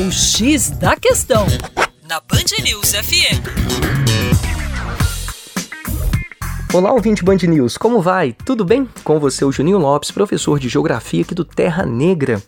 O X da Questão, na Band News FM. Olá, ouvinte Band News, como vai? Tudo bem? Com você, o Juninho Lopes, professor de Geografia aqui do Terra Negra.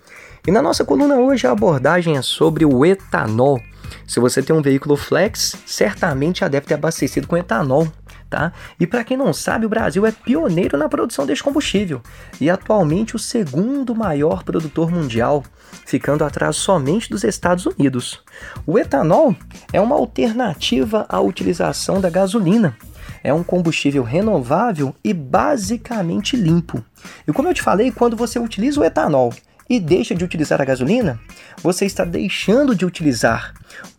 E na nossa coluna hoje a abordagem é sobre o etanol. Se você tem um veículo flex, certamente já deve ter abastecido com etanol, tá? E para quem não sabe, o Brasil é pioneiro na produção deste combustível e atualmente o segundo maior produtor mundial, ficando atrás somente dos Estados Unidos. O etanol é uma alternativa à utilização da gasolina. É um combustível renovável e basicamente limpo. E como eu te falei, quando você utiliza o etanol e deixa de utilizar a gasolina, você está deixando de utilizar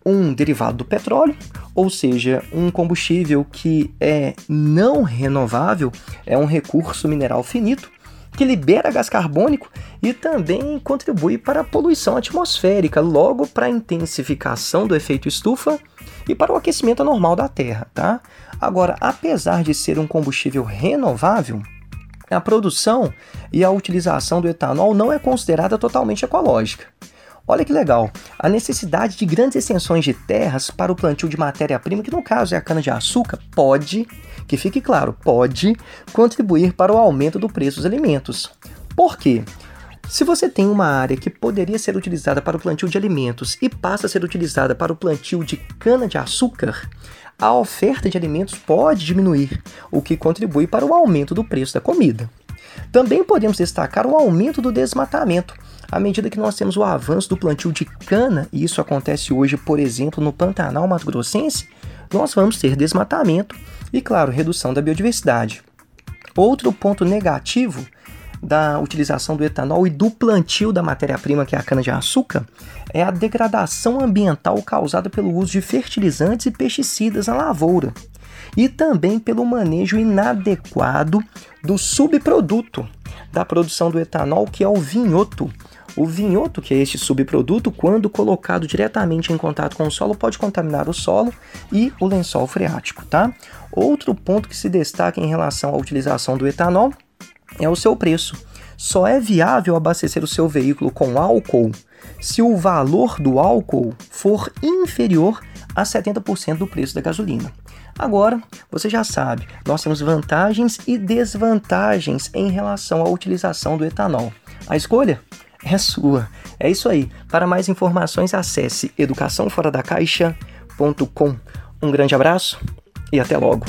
um derivado do petróleo, ou seja, um combustível que é não renovável, é um recurso mineral finito, que libera gás carbônico e também contribui para a poluição atmosférica, logo para a intensificação do efeito estufa e para o aquecimento normal da Terra, tá? Agora, apesar de ser um combustível renovável, a produção e a utilização do etanol não é considerada totalmente ecológica. Olha que legal, a necessidade de grandes extensões de terras para o plantio de matéria-prima, que no caso é a cana-de-açúcar, pode, que fique claro, pode contribuir para o aumento do preço dos alimentos. Por quê? Se você tem uma área que poderia ser utilizada para o plantio de alimentos e passa a ser utilizada para o plantio de cana-de-açúcar, a oferta de alimentos pode diminuir, o que contribui para o aumento do preço da comida. Também podemos destacar o aumento do desmatamento. À medida que nós temos o avanço do plantio de cana, e isso acontece hoje, por exemplo, no Pantanal Mato Grossense, nós vamos ter desmatamento e, claro, redução da biodiversidade. Outro ponto negativo da utilização do etanol e do plantio da matéria-prima, que é a cana-de-açúcar, é a degradação ambiental causada pelo uso de fertilizantes e pesticidas na lavoura e também pelo manejo inadequado do subproduto da produção do etanol, que é o vinhoto. O vinhoto, que é este subproduto, quando colocado diretamente em contato com o solo, pode contaminar o solo e o lençol freático, tá? Outro ponto que se destaca em relação à utilização do etanol é o seu preço. Só é viável abastecer o seu veículo com álcool se o valor do álcool for inferior a 70% do preço da gasolina. Agora, você já sabe, nós temos vantagens e desvantagens em relação à utilização do etanol. A escolha é sua. É isso aí. Para mais informações, acesse educaçãoforadacaixa.com. Um grande abraço e até logo.